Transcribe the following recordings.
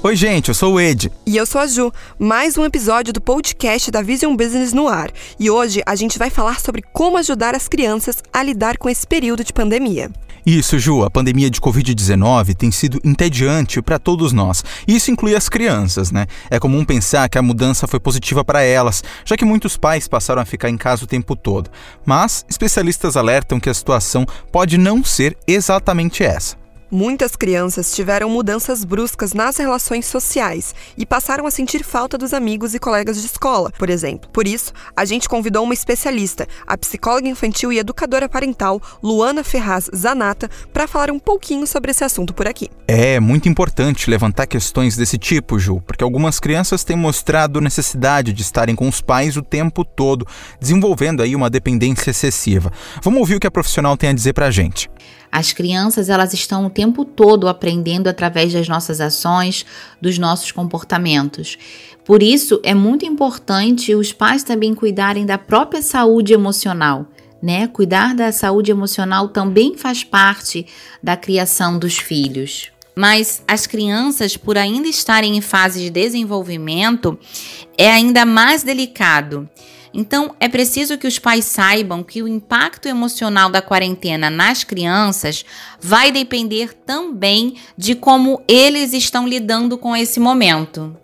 Oi, gente, eu sou o Ed. E eu sou a Ju. Mais um episódio do podcast da Vision Business no ar. E hoje a gente vai falar sobre como ajudar as crianças a lidar com esse período de pandemia. Isso, Ju, a pandemia de Covid-19 tem sido entediante para todos nós. Isso inclui as crianças, né? É comum pensar que a mudança foi positiva para elas, já que muitos pais passaram a ficar em casa o tempo todo. Mas especialistas alertam que a situação pode não ser exatamente essa. Muitas crianças tiveram mudanças bruscas nas relações sociais e passaram a sentir falta dos amigos e colegas de escola, por exemplo. Por isso, a gente convidou uma especialista, a psicóloga infantil e educadora parental Luana Ferraz Zanata, para falar um pouquinho sobre esse assunto por aqui. É muito importante levantar questões desse tipo, Ju, porque algumas crianças têm mostrado necessidade de estarem com os pais o tempo todo, desenvolvendo aí uma dependência excessiva. Vamos ouvir o que a profissional tem a dizer para a gente. As crianças, elas estão o tempo todo aprendendo através das nossas ações, dos nossos comportamentos. Por isso, é muito importante os pais também cuidarem da própria saúde emocional. Né? Cuidar da saúde emocional também faz parte da criação dos filhos. Mas as crianças, por ainda estarem em fase de desenvolvimento, é ainda mais delicado. Então, é preciso que os pais saibam que o impacto emocional da quarentena nas crianças vai depender também de como eles estão lidando com esse momento.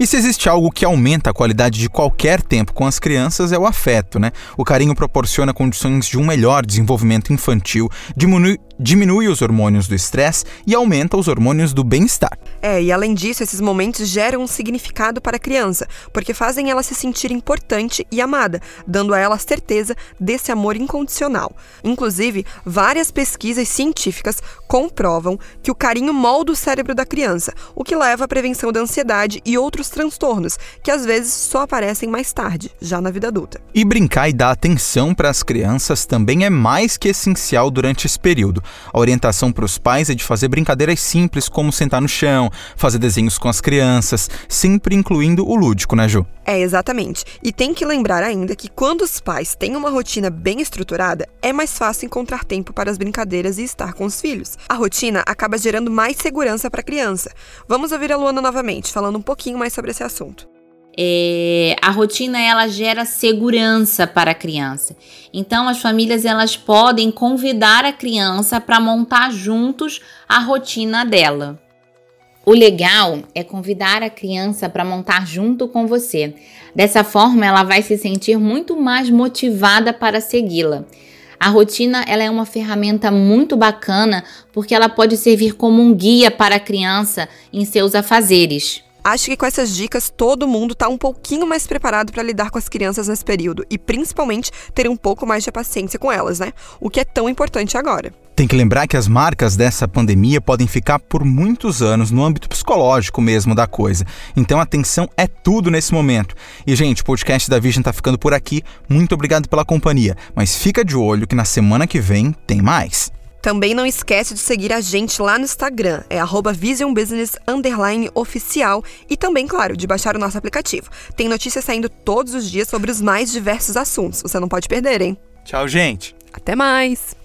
E se existe algo que aumenta a qualidade de qualquer tempo com as crianças é o afeto, né? O carinho proporciona condições de um melhor desenvolvimento infantil, diminui, diminui os hormônios do estresse e aumenta os hormônios do bem-estar. É, e além disso, esses momentos geram um significado para a criança, porque fazem ela se sentir importante e amada, dando a ela a certeza desse amor incondicional. Inclusive, várias pesquisas científicas comprovam que o carinho molda o cérebro da criança, o que leva à prevenção da ansiedade e outros transtornos, que às vezes só aparecem mais tarde, já na vida adulta. E brincar e dar atenção para as crianças também é mais que essencial durante esse período. A orientação para os pais é de fazer brincadeiras simples, como sentar no chão, fazer desenhos com as crianças, sempre incluindo o lúdico, né, Ju? É, exatamente. E tem que lembrar ainda que quando os pais têm uma rotina bem estruturada, é mais fácil encontrar tempo para as brincadeiras e estar com os filhos. A rotina acaba gerando mais segurança para a criança. Vamos ouvir a Luana novamente, falando um pouquinho mais sobre esse assunto. É, a rotina ela gera segurança para a criança. Então as famílias elas podem convidar a criança para montar juntos a rotina dela. O legal é convidar a criança para montar junto com você. Dessa forma, ela vai se sentir muito mais motivada para segui-la. A rotina ela é uma ferramenta muito bacana porque ela pode servir como um guia para a criança em seus afazeres. Acho que com essas dicas todo mundo está um pouquinho mais preparado para lidar com as crianças nesse período e principalmente ter um pouco mais de paciência com elas, né? O que é tão importante agora. Tem que lembrar que as marcas dessa pandemia podem ficar por muitos anos no âmbito psicológico mesmo da coisa. Então atenção é tudo nesse momento. E gente, o podcast da Vision tá ficando por aqui. Muito obrigado pela companhia, mas fica de olho que na semana que vem tem mais. Também não esquece de seguir a gente lá no Instagram, é visionbusiness_oficial e também, claro, de baixar o nosso aplicativo. Tem notícias saindo todos os dias sobre os mais diversos assuntos. Você não pode perder, hein? Tchau, gente. Até mais.